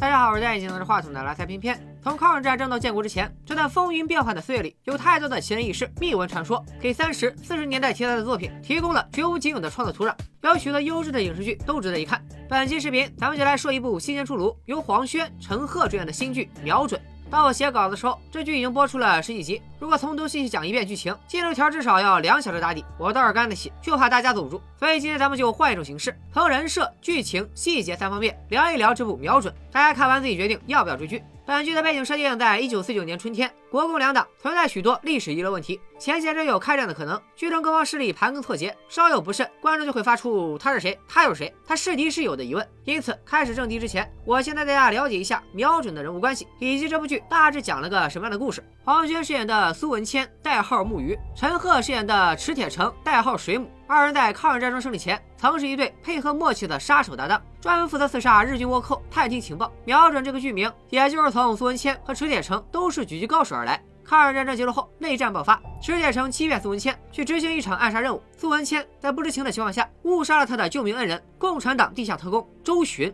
大家好，我是戴眼镜拿着话筒的来财偏偏。从抗日战争到建国之前，这段风云变幻的岁月里，有太多的奇人异事、秘闻传说，给三十四十年代题材的作品提供了绝无仅有的创作土壤。有许多优质的影视剧都值得一看。本期视频，咱们就来说一部新鲜出炉，由黄轩、陈赫主演的新剧《瞄准》。当我写稿子的时候，这剧已经播出了十几集。如果从头细细讲一遍剧情，进度条至少要两小时打底，我倒是干得起，就怕大家走不住。所以今天咱们就换一种形式，从人设、剧情、细节三方面聊一聊这部《瞄准》，大家看完自己决定要不要追剧。本剧的背景设定在一九四九年春天，国共两党存在许多历史遗留问题，前线真有开战的可能。剧中各方势力盘根错节，稍有不慎，观众就会发出他是谁，他又是谁，他是敌是友的疑问。因此，开始正题之前，我先带大家了解一下瞄准的人物关系，以及这部剧大致讲了个什么样的故事。黄轩饰演的苏文谦，代号木鱼；陈赫饰演的池铁城，代号水母。二人在抗日战争胜利前，曾是一对配合默契的杀手搭档，专门负责刺杀日军倭寇、探听情报。瞄准这个剧名，也就是从苏文谦和池铁城都是狙击高手而来。抗日战争结束后，内战爆发，池铁城欺骗苏文谦去执行一场暗杀任务，苏文谦在不知情的情况下误杀了他的救命恩人——共产党地下特工周巡。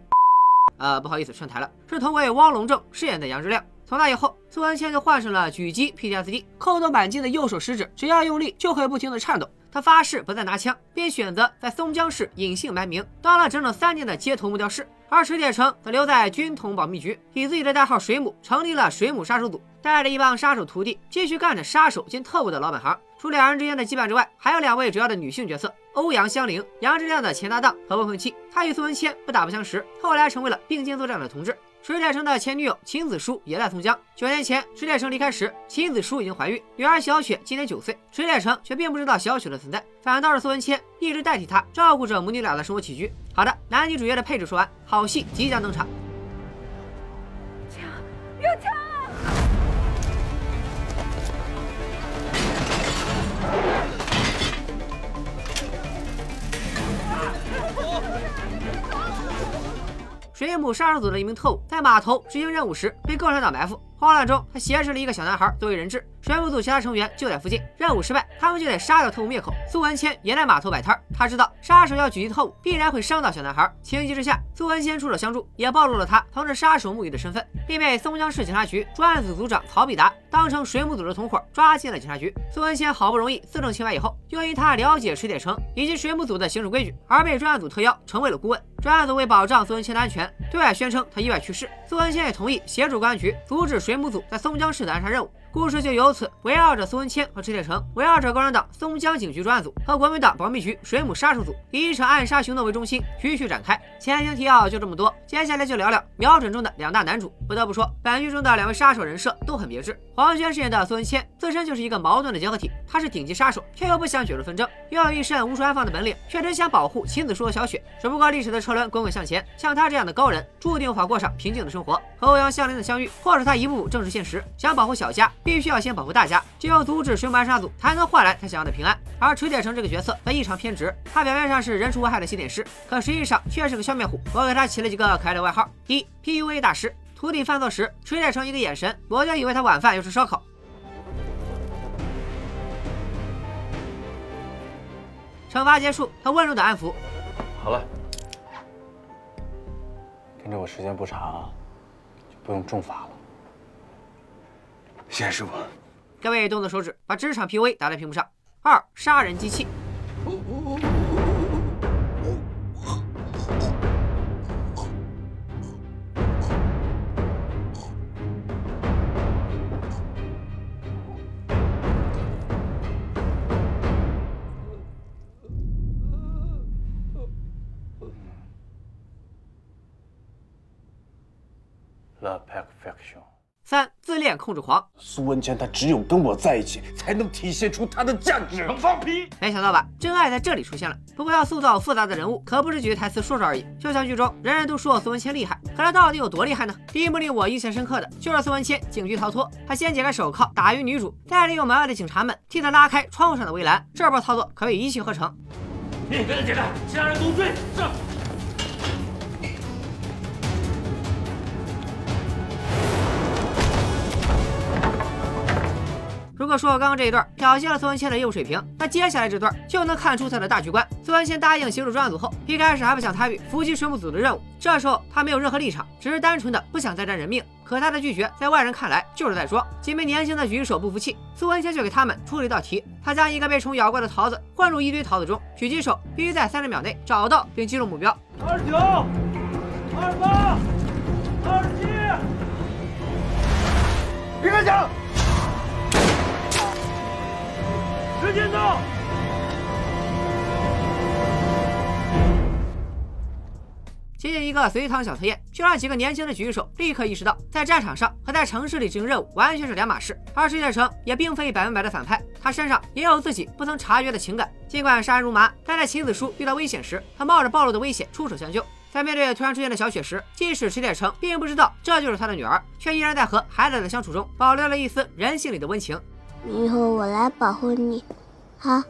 呃，不好意思，串台了，是同为汪龙正饰演的杨志亮。从那以后，苏文谦就患上了狙击 PTSD，扣动扳机的右手食指，只要用力就会不停的颤抖。他发誓不再拿枪，并选择在松江市隐姓埋名，当了整整三年的街头木雕师。而池铁城则留在军统保密局，以自己的代号水母成立了水母杀手组，带着一帮杀手徒弟，继续干着杀手兼特务的老本行。除两人之间的羁绊之外，还有两位主要的女性角色：欧阳香菱，杨志亮的前搭档和未婚妻。她与苏文谦不打不相识，后来成为了并肩作战的同志。池铁城的前女友秦子舒也在松江。九年前，池铁城离开时，秦子舒已经怀孕，女儿小雪今年九岁。池铁城却并不知道小雪的存在，反倒是苏文谦一直代替他照顾着母女俩的生活起居。好的，男女主角的配置说完，好戏即将登场。枪，有枪！水母杀手组的一名特务在码头执行任务时被共产党埋伏，慌乱中他挟持了一个小男孩作为人质。水母组其他成员就在附近，任务失败，他们就得杀掉特务灭口。苏文谦也在码头摆摊，他知道杀手要狙击特务必然会伤到小男孩，情急之下，苏文谦出手相助，也暴露了他同着杀手木鱼的身份，并被松江市警察局专案组组长曹必达当成水母组的同伙抓进了警察局。苏文谦好不容易自证清白以后，又因他了解池铁城以及水母组的行事规矩，而被专案组特邀成为了顾问。专案组为保障苏文谦的安全，对外宣称他意外去世。苏文谦也同意协助公安局阻止水母组在松江市的暗杀任务。故事就由此围绕着苏文谦和池铁城，围绕着共产党松江警局专案组和国民党保密局水母杀手组，以一场暗杀行动为中心，徐徐展开。前情提要就这么多，接下来就聊聊瞄准中的两大男主。不得不说，本剧中的两位杀手人设都很别致。黄轩饰演的苏文谦自身就是一个矛盾的结合体，他是顶级杀手，却又不想卷入纷争，又有一身无处安放的本领，却真想保护秦子书和小雪。只不过历史的车轮滚滚向前，像他这样的高人，注定无法过上平静的生活。和欧阳香菱的相遇，迫使他一步步正视现实，想保护小家。必须要先保护大家，只有阻止水母暗杀组，才能换来他想要的平安。而池铁城这个角色则异常偏执，他表面上是人畜无害的洗脸师，可实际上却是个笑面虎。我给他起了几个可爱的外号：一 PUA 大师，徒弟犯错时，池铁城一个眼神，我就以为他晚饭又吃烧烤。惩罚结束，他温柔的安抚：好了，跟着我时间不长，就不用重罚了。谢谢师傅。各位动动手指，把职场 PUA 打在屏幕上。二杀人机器。Perfection。三自恋控制狂。苏文谦他只有跟我在一起，才能体现出他的价值。放屁！没想到吧？真爱在这里出现了。不过要塑造复杂的人物，可不是几句台词说说而已。就像剧中人人都说苏文谦厉害，可他到底有多厉害呢？第一幕令我印象深刻的就是苏文谦警局逃脱，他先解开手铐打晕女主，再利用门外的警察们替他拉开窗户上的围栏。这波操作可谓一气呵成。你跟他解开，其他人都追。是。说刚刚这一段表现了苏文谦的业务水平，那接下来这段就能看出他的大局观。苏文谦答应协助专案组后，一开始还不想参与伏击水母组的任务，这时候他没有任何立场，只是单纯的不想再沾人命。可他的拒绝，在外人看来就是在装。几名年轻的狙击手不服气，苏文谦就给他们出了一道题：他将一个被虫咬过的桃子混入一堆桃子中，狙击手必须在三十秒内找到并击中目标。二十九，二十八，二十七，别开枪！时间到。仅仅一个随堂小测验，就让几个年轻的狙击手立刻意识到，在战场上和在城市里执行任务完全是两码事。而石铁城也并非百分百的反派，他身上也有自己不曾察觉的情感。尽管杀人如麻，但在秦子书遇到危险时，他冒着暴露的危险出手相救。在面对突然出现的小雪时，即使石铁城并不知道这就是他的女儿，却依然在和孩子的相处中保留了一丝人性里的温情。以后我来保护你，好？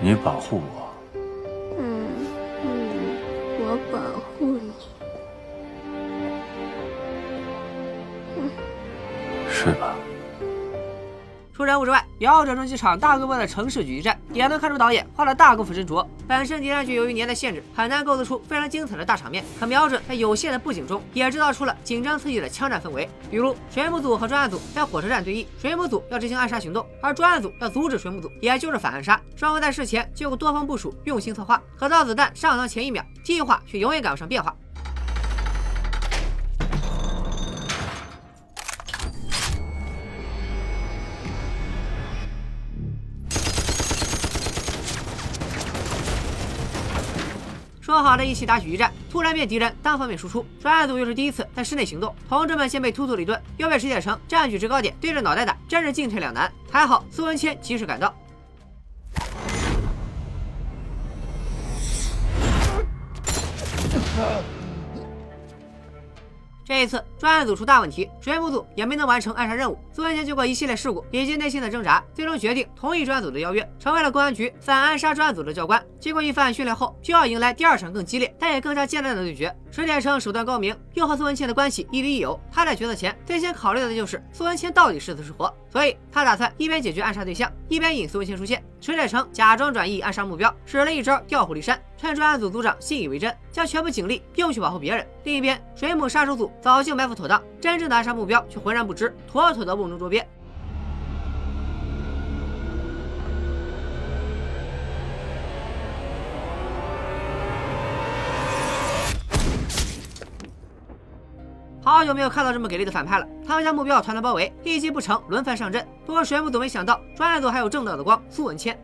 你保护我，嗯嗯，我保护你。睡吧？除人物之外，瞄准中机场大规模的城市狙击战，也能看出导演花了大功夫斟酌。本身谍战剧由于年代限制，很难构思出非常精彩的大场面，可瞄准在有限的布景中，也制造出了紧张刺激的枪战氛围。比如水母组和专案组在火车站对弈，水母组要执行暗杀行动，而专案组要阻止水母组，也就是反暗杀。双方在事前就有多方部署，用心策划，可到子弹上膛前一秒，计划却永远赶不上变化。说好的一起打狙击战，突然变敌人单方面输出。专案组又是第一次在室内行动，同志们先被突突了一顿，又被石铁城占据制高点，对着脑袋打，真是进退两难。还好苏文谦及时赶到。这一次专案组出大问题，水母组也没能完成暗杀任务。苏文谦经过一系列事故以及内心的挣扎，最终决定同意专案组的邀约，成为了公安局反暗杀专案组的教官。经过一番训练后，就要迎来第二场更激烈，但也更加艰难的对决。石铁城手段高明，又和苏文谦的关系亦敌亦友，他在决策前最先考虑的就是苏文谦到底是死是活，所以他打算一边解决暗杀对象，一边引苏文谦出现。石铁城假装转移暗杀目标，使了一招调虎离山，趁专案组组长信以为真，将全部警力用去保护别人。另一边，水母杀手组早就埋伏妥当，真正的暗杀目标却浑然不知，妥妥的瓮中捉鳖。好久没有看到这么给力的反派了，他们将目标团团包围，一击不成，轮番上阵。不过水母组没想到，专案组还有正道的光——苏文谦。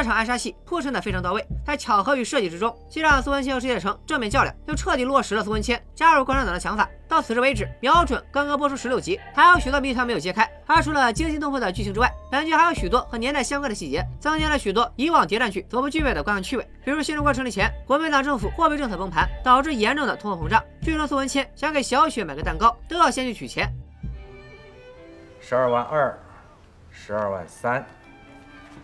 这场暗杀戏铺陈的非常到位，在巧合与设计之中，既让苏文谦和石铁城正面较量，又彻底落实了苏文谦加入共产党的想法。到此时为止，瞄准刚刚播出十六集，还有许多谜团没有揭开。而除了惊心动魄的剧情之外，本剧还有许多和年代相关的细节，增添了许多以往谍战剧所不具备的观看趣味。比如新中国成立前，国民党政府货币政策崩盘，导致严重的通货膨胀，剧中苏文谦想给小雪买个蛋糕，都要先去取钱。十二万二，十二万三，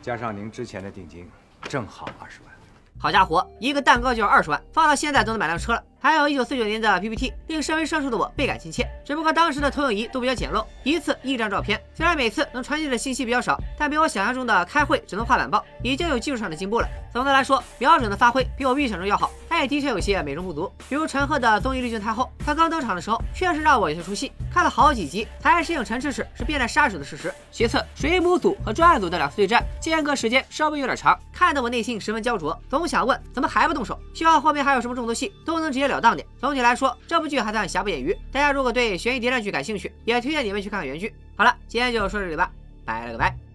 加上您之前的定金，正好二十万。好家伙，一个蛋糕就要二十万，放到现在都能买辆车了。还有一九四九年的 PPT，令身为社畜的我倍感亲切。只不过当时的投影仪都比较简陋，一次一张照片，虽然每次能传递的信息比较少，但比我想象中的开会只能画板报，已经有技术上的进步了。总的来说，瞄准的发挥比我预想中要好，但也的确有些美中不足。比如陈赫的综艺滤镜太后，他刚登场的时候确实让我有些出戏，看了好几集才适应陈赤赤是变态杀手的事实。其次，水母组和专案组的两次对战间隔时间稍微有点长，看得我内心十分焦灼，总想问怎么还不动手？希望后面还有什么重头戏都能直截了当点。总体来说，这部剧还算瑕不掩瑜。大家如果对悬疑谍战剧感兴趣，也推荐你们去看看原剧。好了，今天就说到这里吧，拜了个拜。